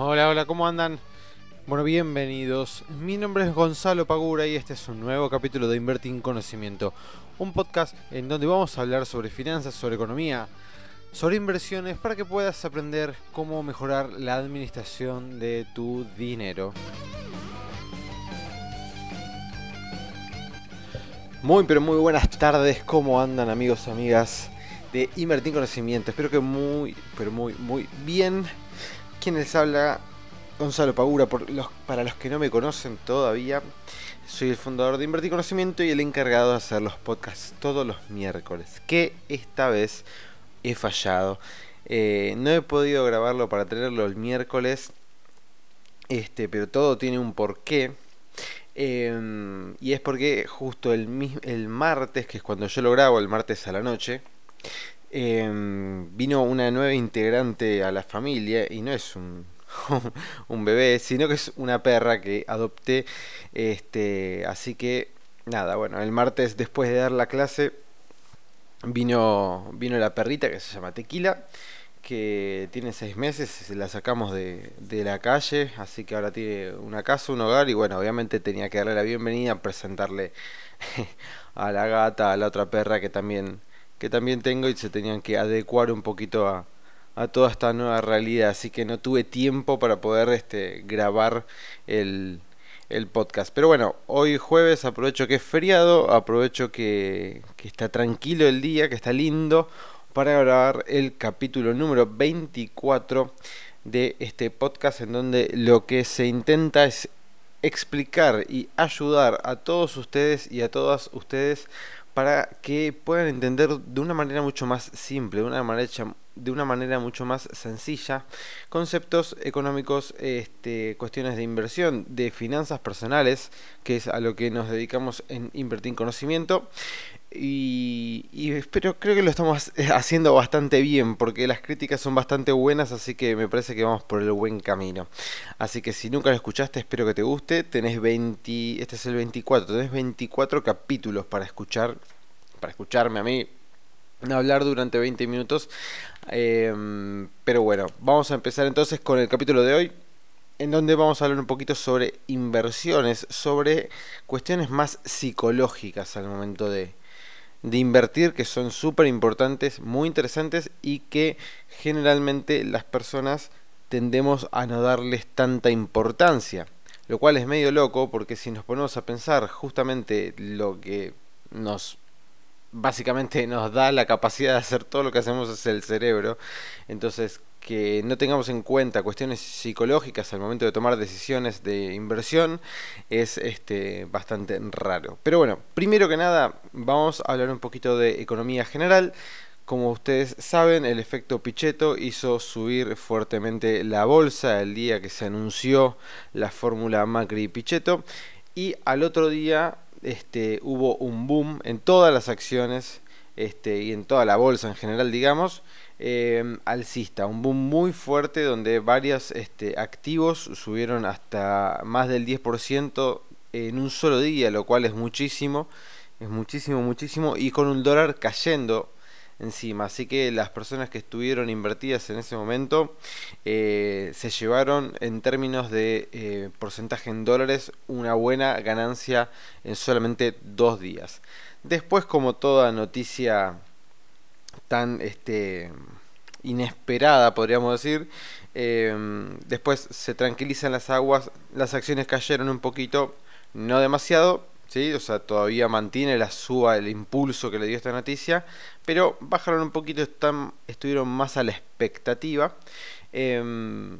Hola, hola, ¿cómo andan? Bueno, bienvenidos. Mi nombre es Gonzalo Pagura y este es un nuevo capítulo de Invertir en Conocimiento, un podcast en donde vamos a hablar sobre finanzas, sobre economía, sobre inversiones para que puedas aprender cómo mejorar la administración de tu dinero. Muy, pero muy buenas tardes, ¿cómo andan amigos amigas de Invertir en Conocimiento? Espero que muy, pero muy, muy bien. Quien les habla, Gonzalo Pagura, por los, para los que no me conocen todavía, soy el fundador de Invertir Conocimiento y el encargado de hacer los podcasts todos los miércoles, que esta vez he fallado. Eh, no he podido grabarlo para tenerlo el miércoles, este, pero todo tiene un porqué. Em, y es porque justo el, el martes, que es cuando yo lo grabo, el martes a la noche, Em, vino una nueva integrante a la familia y no es un, un bebé, sino que es una perra que adopté. Este, así que nada, bueno, el martes después de dar la clase vino, vino la perrita que se llama Tequila, que tiene seis meses, la sacamos de, de la calle, así que ahora tiene una casa, un hogar y bueno, obviamente tenía que darle la bienvenida, presentarle a la gata, a la otra perra que también que también tengo y se tenían que adecuar un poquito a, a toda esta nueva realidad. Así que no tuve tiempo para poder este, grabar el, el podcast. Pero bueno, hoy jueves aprovecho que es feriado, aprovecho que, que está tranquilo el día, que está lindo, para grabar el capítulo número 24 de este podcast en donde lo que se intenta es explicar y ayudar a todos ustedes y a todas ustedes para que puedan entender de una manera mucho más simple, de una manera, de una manera mucho más sencilla, conceptos económicos, este, cuestiones de inversión, de finanzas personales, que es a lo que nos dedicamos en Invertir en Conocimiento. Y, y creo que lo estamos haciendo bastante bien porque las críticas son bastante buenas, así que me parece que vamos por el buen camino. Así que si nunca lo escuchaste, espero que te guste. Tenés 20, este es el 24, tenés 24 capítulos para escuchar, para escucharme a mí hablar durante 20 minutos. Em, pero bueno, vamos a empezar entonces con el capítulo de hoy en donde vamos a hablar un poquito sobre inversiones, sobre cuestiones más psicológicas al momento de, de invertir que son súper importantes, muy interesantes y que generalmente las personas tendemos a no darles tanta importancia. Lo cual es medio loco porque si nos ponemos a pensar justamente lo que nos básicamente nos da la capacidad de hacer todo lo que hacemos es el cerebro. Entonces, que no tengamos en cuenta cuestiones psicológicas al momento de tomar decisiones de inversión es este, bastante raro. Pero bueno, primero que nada vamos a hablar un poquito de economía general. Como ustedes saben, el efecto Pichetto hizo subir fuertemente la bolsa el día que se anunció la fórmula Macri-Pichetto y al otro día este, hubo un boom en todas las acciones este, y en toda la bolsa en general, digamos, eh, alcista, un boom muy fuerte donde varios este, activos subieron hasta más del 10% en un solo día, lo cual es muchísimo, es muchísimo, muchísimo, y con un dólar cayendo encima. Así que las personas que estuvieron invertidas en ese momento eh, se llevaron en términos de eh, porcentaje en dólares una buena ganancia en solamente dos días. Después, como toda noticia tan este, inesperada, podríamos decir, em, después se tranquilizan las aguas, las acciones cayeron un poquito, no demasiado, ¿sí? o sea, todavía mantiene la suba, el impulso que le dio esta noticia, pero bajaron un poquito, están, estuvieron más a la expectativa. Em,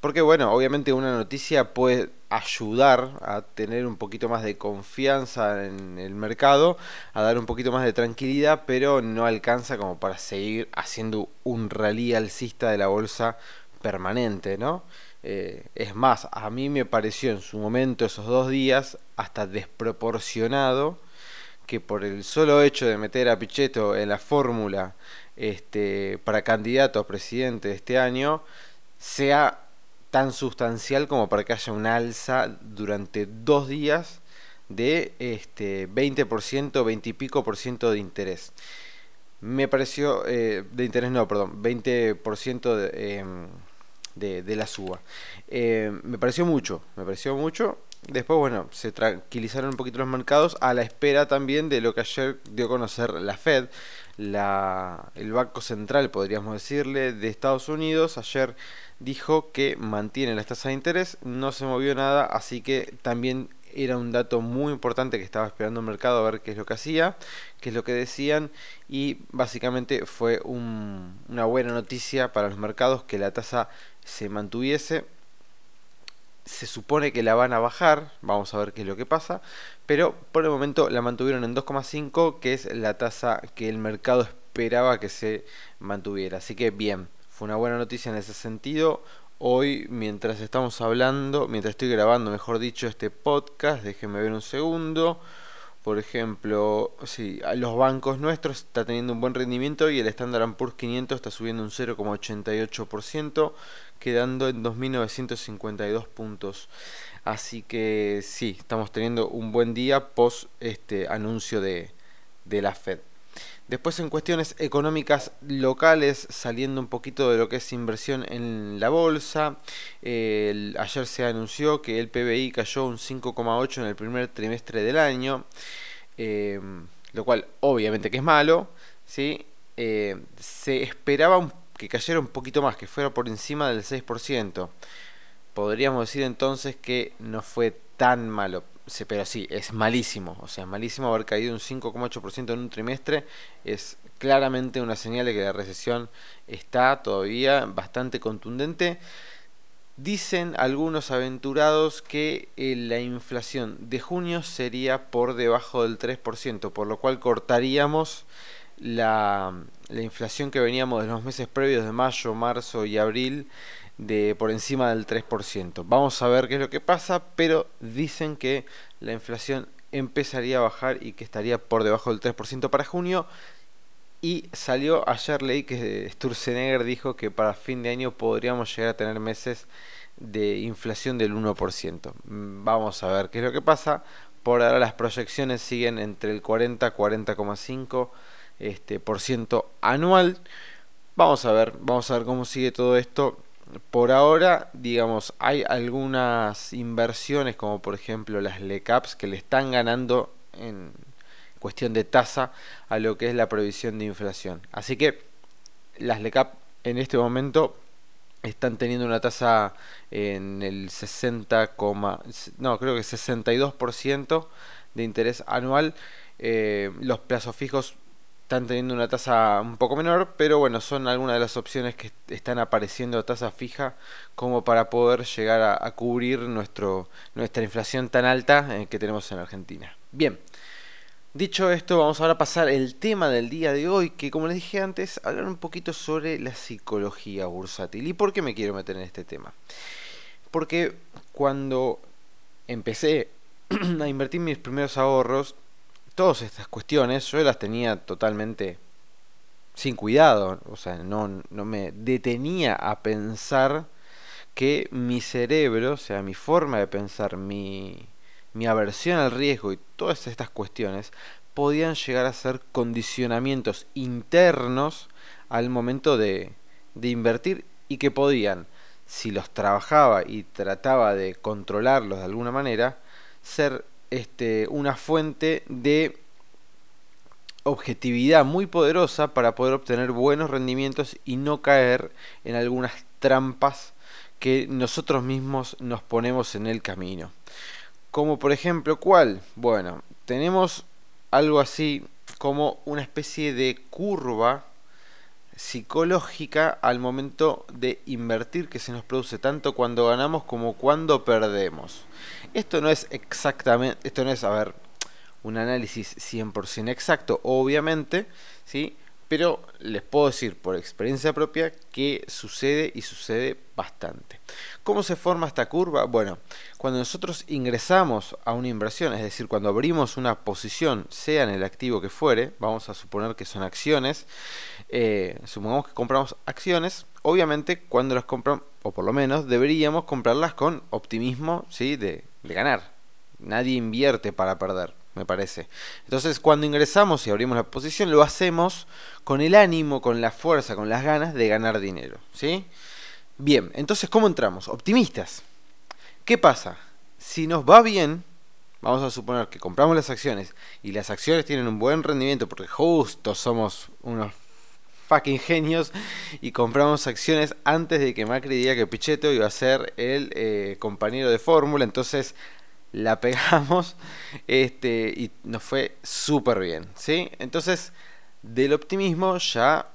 porque bueno, obviamente una noticia puede ayudar a tener un poquito más de confianza en el mercado, a dar un poquito más de tranquilidad, pero no alcanza como para seguir haciendo un rally alcista de la bolsa permanente, ¿no? Eh, es más, a mí me pareció en su momento esos dos días hasta desproporcionado que por el solo hecho de meter a Pichetto en la fórmula este, para candidato a presidente de este año sea tan sustancial como para que haya un alza durante dos días de este 20%, 20 y pico por ciento de interés. Me pareció, eh, de interés no, perdón, 20% de, em, de, la suba. Eh, me pareció mucho, me pareció mucho. Después, bueno, se tranquilizaron un poquito los mercados a la espera también de lo que ayer dio a conocer la Fed, la, el Banco Central, podríamos decirle, de Estados Unidos. Ayer dijo que mantiene las tasas de interés, no se movió nada, así que también era un dato muy importante que estaba esperando el mercado a ver qué es lo que hacía, qué es lo que decían y básicamente fue una buena noticia para los mercados que la tasa se mantuviese. Se supone que la van a bajar, vamos a ver qué es lo que pasa, pero por el momento la mantuvieron en 2,5, que es la tasa que el mercado esperaba que se mantuviera. Así que bien, fue una buena noticia en ese sentido. Hoy, mientras estamos hablando, mientras estoy grabando, mejor dicho, este podcast, déjenme ver un segundo. Por ejemplo, sí, los bancos nuestros está teniendo un buen rendimiento y el Standard Poor's 500 está subiendo un 0,88%, quedando en 2.952 puntos. Así que sí, estamos teniendo un buen día post este anuncio de, de la Fed. Después en cuestiones económicas locales, saliendo un poquito de lo que es inversión en la bolsa, ayer se anunció que el PBI cayó un 5,8 en el primer trimestre del año, em, lo cual obviamente que es malo, ¿sí? Eh, se esperaba que cayera un poquito más, que fuera por encima del 6%. Podríamos decir entonces que no fue tan malo pero sí, es malísimo. O sea, malísimo haber caído un 5,8% en un trimestre. Es claramente una señal de que la recesión está todavía bastante contundente. Dicen algunos aventurados que eh, la inflación de junio sería por debajo del 3%, por lo cual cortaríamos la, la inflación que veníamos de los meses previos de mayo, marzo y abril de por encima del 3%. Vamos a ver qué es lo que pasa, pero dicen que la inflación empezaría a bajar y que estaría por debajo del 3% para junio. Y salió ayer leí que Sturzenegger dijo que para fin de año podríamos llegar a tener meses de inflación del 1%. Mm, vamos a ver qué es lo que pasa. Por ahora las proyecciones siguen entre el 40 40,5 este, por anual. Vamos a ver, vamos a ver cómo sigue todo esto por ahora, digamos, hay algunas inversiones como por ejemplo las LECAPs que le están ganando en cuestión de tasa a lo que es la previsión de inflación. Así que las LECAP en este momento están teniendo una tasa en el 60, no, creo que 62% de interés anual. Eh, los plazos fijos están teniendo una tasa un poco menor, pero bueno, son algunas de las opciones que están apareciendo a tasa fija como para poder llegar a, cubrir nuestro, nuestra inflación tan alta eh, que tenemos en Argentina. Bien, dicho esto, vamos ahora a pasar el tema del día de hoy, que como les dije antes, hablar un poquito sobre la psicología bursátil. ¿Y por qué me quiero meter en este tema? Porque cuando empecé a invertir mis primeros ahorros, todas estas cuestiones yo las tenía totalmente sin cuidado, o sea, no, no me detenía a pensar que mi cerebro, o sea, mi forma de pensar, mi, mi aversión al riesgo y todas estas cuestiones podían llegar a ser condicionamientos internos al momento de, de invertir y que podían, si los trabajaba y trataba de controlarlos de alguna manera, ser este, una fuente de objetividad muy poderosa para poder obtener buenos rendimientos y no caer en algunas trampas que nosotros mismos nos ponemos en el camino. Como por ejemplo, ¿cuál? Bueno, tenemos algo así como una especie de curva psicológica al momento de invertir que se nos produce tanto cuando ganamos como cuando perdemos. Esto no es exactamente, esto no es, a ver, un análisis 100% exacto, obviamente, ¿sí? Pero les puedo decir por experiencia propia que sucede y sucede bastante. ¿Cómo se forma esta curva? Bueno, cuando nosotros ingresamos a una inversión, es decir, cuando abrimos una posición, sea en el activo que fuere, vamos a suponer que son acciones, eh, supongamos que compramos acciones, obviamente cuando las compramos, o por lo menos deberíamos comprarlas con optimismo ¿sí? de, de ganar. Nadie invierte para perder me parece. Entonces, cuando ingresamos y abrimos la posición, lo hacemos con el ánimo, con la fuerza, con las ganas de ganar dinero, ¿sí? Bien, entonces, ¿cómo entramos? Optimistas. ¿Qué pasa? Si nos va bien, vamos a suponer que compramos las acciones y las acciones tienen un buen rendimiento porque justo somos unos fucking genios y compramos acciones antes de que Macri diga que Pichetto iba a ser el eh, compañero de fórmula, entonces la pegamos este, y nos fue súper bien, ¿sí? Entonces, del optimismo ya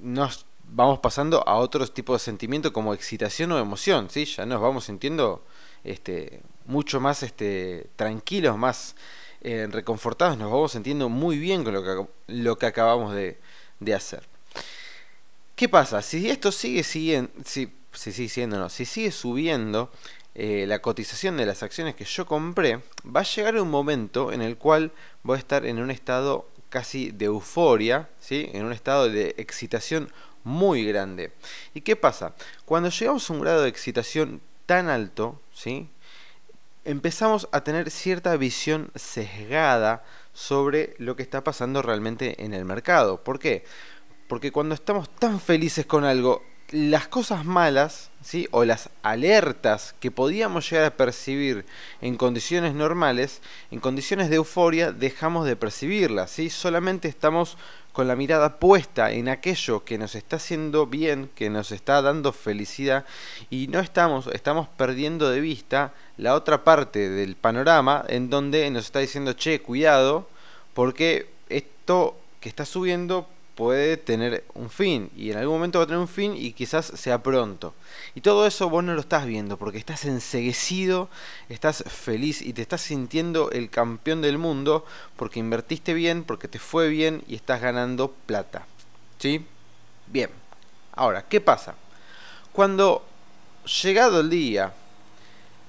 nos vamos pasando a otros tipos de sentimiento como excitación o emoción, ¿sí? Ya nos vamos sintiendo este, mucho más este, tranquilos, más eh, reconfortados, nos vamos sintiendo muy bien con lo que, lo que acabamos de, hacer. ¿Qué pasa? Si esto sigue siguiendo, siendo, no, si sigue subiendo eh, la cotización de las acciones que yo compré, va a llegar un momento en el cual voy a estar en un estado casi de euforia, ¿sí? en un estado de excitación muy grande. ¿Y qué pasa? Cuando llegamos a un grado de excitación tan alto, ¿sí? empezamos a tener cierta visión sesgada sobre lo que está pasando realmente en el mercado. ¿Por qué? Porque cuando estamos tan felices con algo, las cosas malas, ¿sí? o las alertas que podíamos llegar a percibir en condiciones normales, en condiciones de euforia, dejamos de percibirlas. ¿sí? Solamente estamos con la mirada puesta en aquello que nos está haciendo bien, que nos está dando felicidad, y no estamos, estamos perdiendo de vista la otra parte del panorama en donde nos está diciendo, che, cuidado, porque esto que está subiendo puede tener un fin y en algún momento va a tener un fin y quizás sea pronto. Y todo eso vos no lo estás viendo porque estás enseguecido, estás feliz y te estás sintiendo el campeón del mundo porque invertiste bien, porque te fue bien y estás ganando plata. ¿Sí? Bien. Ahora, ¿qué pasa? Cuando llegado el día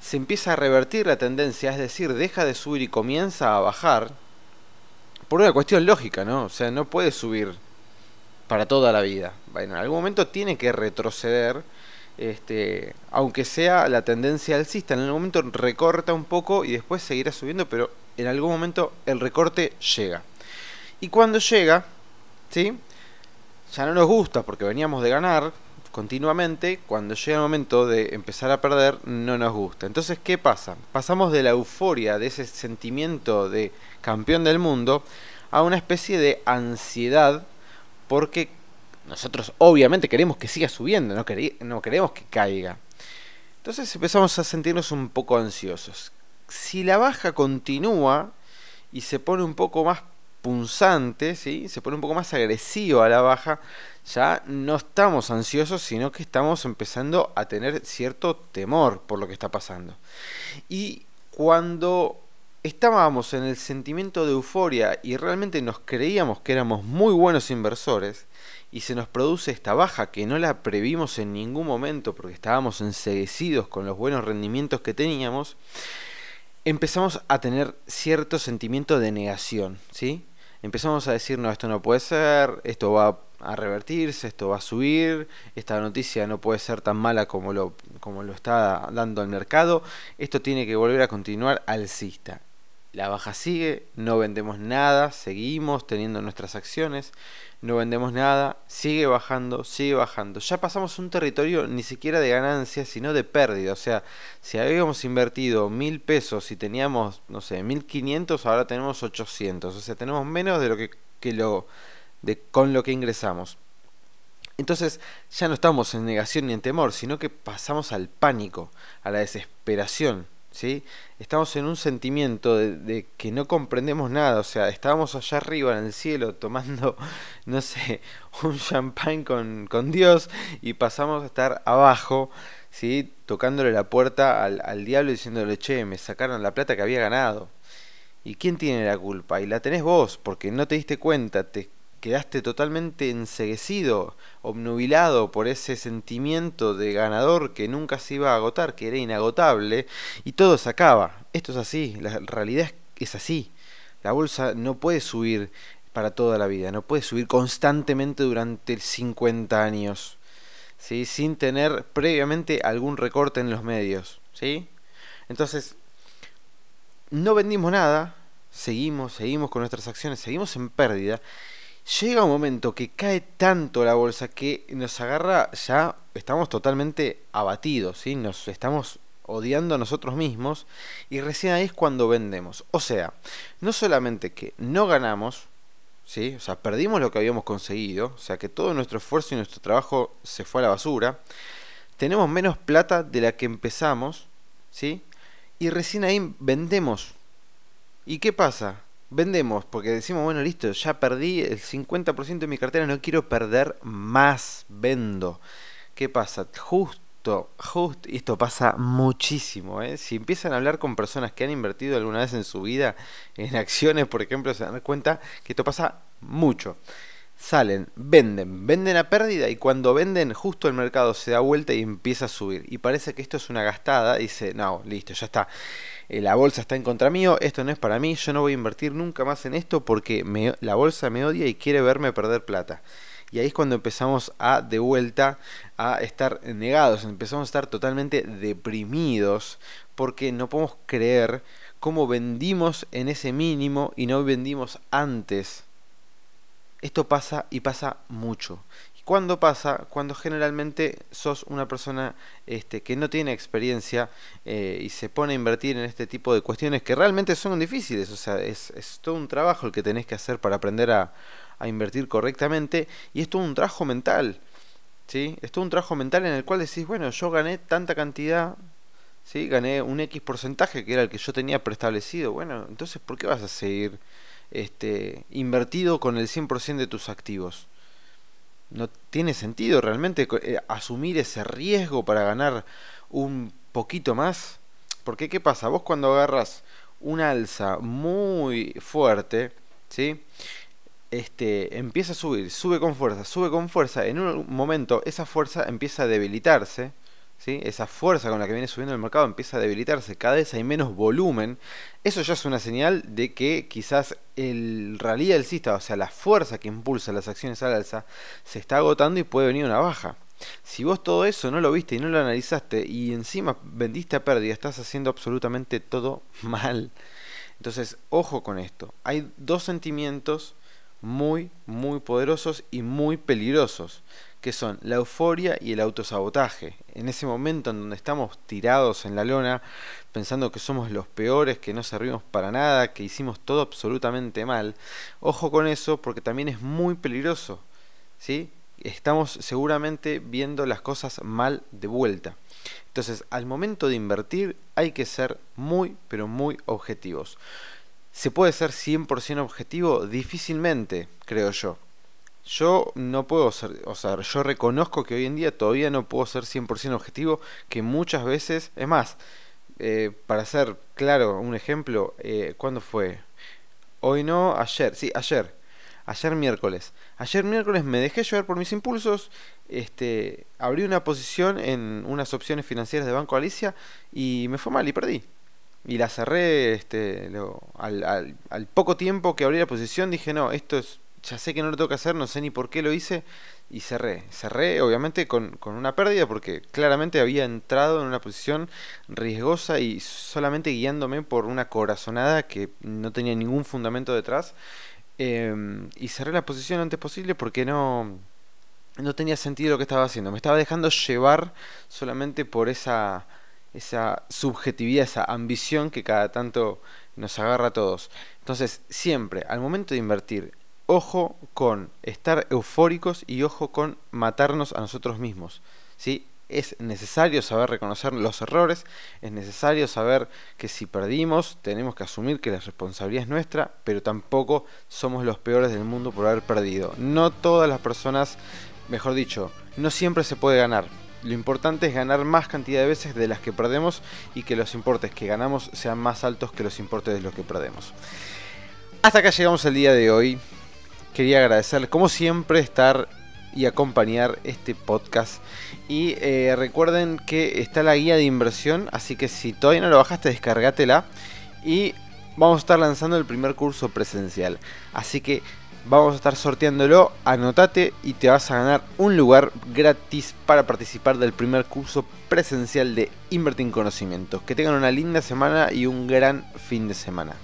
se empieza a revertir la tendencia, es decir, deja de subir y comienza a bajar, por una cuestión lógica, ¿no? O sea, no puede subir para toda la vida. Bueno, en algún momento tiene que retroceder, este, aunque sea la tendencia alcista, en algún momento recorta un poco y después seguirá subiendo, pero en algún momento el recorte llega. Y cuando llega, ¿sí? ya no nos gusta porque veníamos de ganar continuamente, cuando llega el momento de empezar a perder, no nos gusta. Entonces, ¿qué pasa? Pasamos de la euforia, de ese sentimiento de campeón del mundo, a una especie de ansiedad porque nosotros obviamente queremos que siga subiendo, no, no queremos que caiga. Entonces empezamos a sentirnos un poco ansiosos. Si la baja continúa y se pone un poco más punzante, ¿sí? se pone un poco más agresivo a la baja, ya no estamos ansiosos, sino que estamos empezando a tener cierto temor por lo que está pasando. Y cuando estábamos en el sentimiento de euforia y realmente nos creíamos que éramos muy buenos inversores y se nos produce esta baja que no la previmos en ningún momento porque estábamos enseguecidos con los buenos rendimientos que teníamos, empezamos a tener cierto sentimiento de negación, ¿sí? Empezamos a decir, no, esto no puede ser, esto va a revertirse, esto va a subir, esta noticia no puede ser tan mala como lo, como lo está dando el mercado, esto tiene que volver a continuar alcista la baja sigue, no vendemos nada, seguimos teniendo nuestras acciones, no vendemos nada, sigue bajando, sigue bajando. Ya pasamos un territorio ni siquiera de ganancia, sino de pérdida. O sea, si habíamos invertido mil pesos y teníamos, no sé, mil quinientos, ahora tenemos ochocientos. O sea, tenemos menos de lo que, que lo, de, con lo que ingresamos. Entonces ya no estamos en negación ni en temor, sino que pasamos al pánico, a la desesperación. ¿Sí? Estamos en un sentimiento de, que no comprendemos nada, o sea, estábamos allá arriba en el cielo tomando, no sé, un champán con, con Dios y pasamos a estar abajo, ¿sí? Tocándole la puerta al, al diablo diciéndole, che, me sacaron la plata que había ganado. ¿Y quién tiene la culpa? Y la tenés vos, porque no te diste cuenta, te quedaste totalmente enseguecido, obnubilado por ese sentimiento de ganador que nunca se iba a agotar, que era inagotable, y todo se acaba. Esto es así, la realidad es así. La bolsa no puede subir para toda la vida, no puede subir constantemente durante 50 años, ¿sí? sin tener previamente algún recorte en los medios. ¿sí? Entonces, no vendimos nada, seguimos, seguimos con nuestras acciones, seguimos en pérdida llega un momento que cae tanto la bolsa que nos agarra ya, estamos totalmente abatidos, ¿sí? nos estamos odiando a nosotros mismos y recién ahí es cuando vendemos. O sea, no solamente que no ganamos, ¿sí? o sea, perdimos lo que habíamos conseguido, o sea, que todo nuestro esfuerzo y nuestro trabajo se fue a la basura, tenemos menos plata de la que empezamos, ¿sí? y recién ahí vendemos. ¿Y qué pasa? Vendemos porque decimos, bueno, listo, ya perdí el 50% de mi cartera, no quiero perder más, vendo. ¿Qué pasa? Justo, justo, y esto pasa muchísimo, ¿eh? Si empiezan a hablar con personas que han invertido alguna vez en su vida en acciones, por ejemplo, se dan cuenta que esto pasa mucho salen, venden, venden a pérdida y cuando venden justo el mercado se da vuelta y empieza a subir. Y parece que esto es una gastada, dice, no, listo, ya está. Eh, la bolsa está en contra mío, esto no es para mí, yo no voy a invertir nunca más en esto porque la bolsa me odia y quiere verme perder plata. Y ahí es cuando empezamos a de vuelta a estar negados, empezamos a estar totalmente deprimidos porque no podemos creer cómo vendimos en ese mínimo y no vendimos antes esto pasa y pasa mucho. ¿Y cuándo pasa? Cuando generalmente sos una persona este, que no tiene experiencia eh, y se pone a invertir en este tipo de cuestiones que realmente son difíciles. O sea, es, todo un trabajo el que tenés que hacer para aprender a, invertir correctamente y es todo un trabajo mental. ¿sí? Es todo un trabajo mental en el cual decís, bueno, yo gané tanta cantidad, ¿sí? gané un X porcentaje que era el que yo tenía preestablecido. Bueno, entonces, ¿por qué vas a seguir? este, invertido con el 100% de tus activos. No tiene sentido realmente eh, asumir ese riesgo para ganar un poquito más. Porque ¿qué pasa? Vos cuando agarras una alza muy fuerte, ¿sí? Este, empieza a subir, sube con fuerza, sube con fuerza. En un momento esa fuerza empieza a debilitarse esa fuerza con la que viene subiendo el mercado empieza a debilitarse, cada vez hay menos volumen, eso ya es una señal de que quizás el rally alcista, o sea, la fuerza que impulsa las acciones al alza, se está agotando y puede venir una baja. Si vos todo eso no lo viste y no lo analizaste y encima vendiste a pérdida, estás haciendo absolutamente todo mal. Entonces, ojo con esto. Hay dos sentimientos muy, muy poderosos y muy peligrosos que son la euforia y el autosabotaje. En ese momento en donde estamos tirados en la lona, pensando que somos los peores, que no servimos para nada, que hicimos todo absolutamente mal, ojo con eso porque también es muy peligroso. ¿sí? Estamos seguramente viendo las cosas mal de vuelta. Entonces, al momento de invertir hay que ser muy, pero muy objetivos. ¿Se puede ser 100% objetivo? Difícilmente, creo yo. Yo no puedo ser, o sea, yo reconozco que hoy en día todavía no puedo ser 100% objetivo, que muchas veces, es más, eh, para ser claro, un ejemplo, eh, ¿cuándo fue? Hoy no, ayer, sí, ayer, ayer miércoles. Ayer miércoles me dejé llevar por mis impulsos, este, abrí una posición en unas opciones financieras de Banco Alicia y me fue mal y perdí. Y la cerré este, al, al, al poco tiempo que abrí la posición dije, no, esto es ya sé que no lo tengo que hacer, no sé ni por qué lo hice y cerré. Cerré obviamente con, una pérdida porque claramente había entrado en una posición riesgosa y solamente guiándome por una corazonada que no tenía ningún fundamento detrás. Em, y cerré la posición antes posible porque no, no tenía sentido lo que estaba haciendo. Me estaba dejando llevar solamente por esa, esa subjetividad, esa ambición que cada tanto nos agarra a todos. Entonces, siempre, al momento de invertir ojo con estar eufóricos y ojo con matarnos a nosotros mismos. ¿sí? Es necesario saber reconocer los errores, es necesario saber que si perdimos tenemos que asumir que la responsabilidad es nuestra, pero tampoco somos los peores del mundo por haber perdido. No todas las personas, mejor dicho, no siempre se puede ganar. Lo importante es ganar más cantidad de veces de las que perdemos y que los importes que ganamos sean más altos que los importes de los que perdemos. Hasta acá llegamos el día de hoy quería agradecerles, como siempre, estar y acompañar este podcast. Y eh, recuerden que está la guía de inversión, así que si todavía no lo bajaste, descargatela. Y vamos a estar lanzando el primer curso presencial. Así que vamos a estar sorteándolo. Anotate y te vas a ganar un lugar gratis para participar del primer curso presencial de Invertir en Conocimientos. Que tengan una linda semana y un gran fin de semana.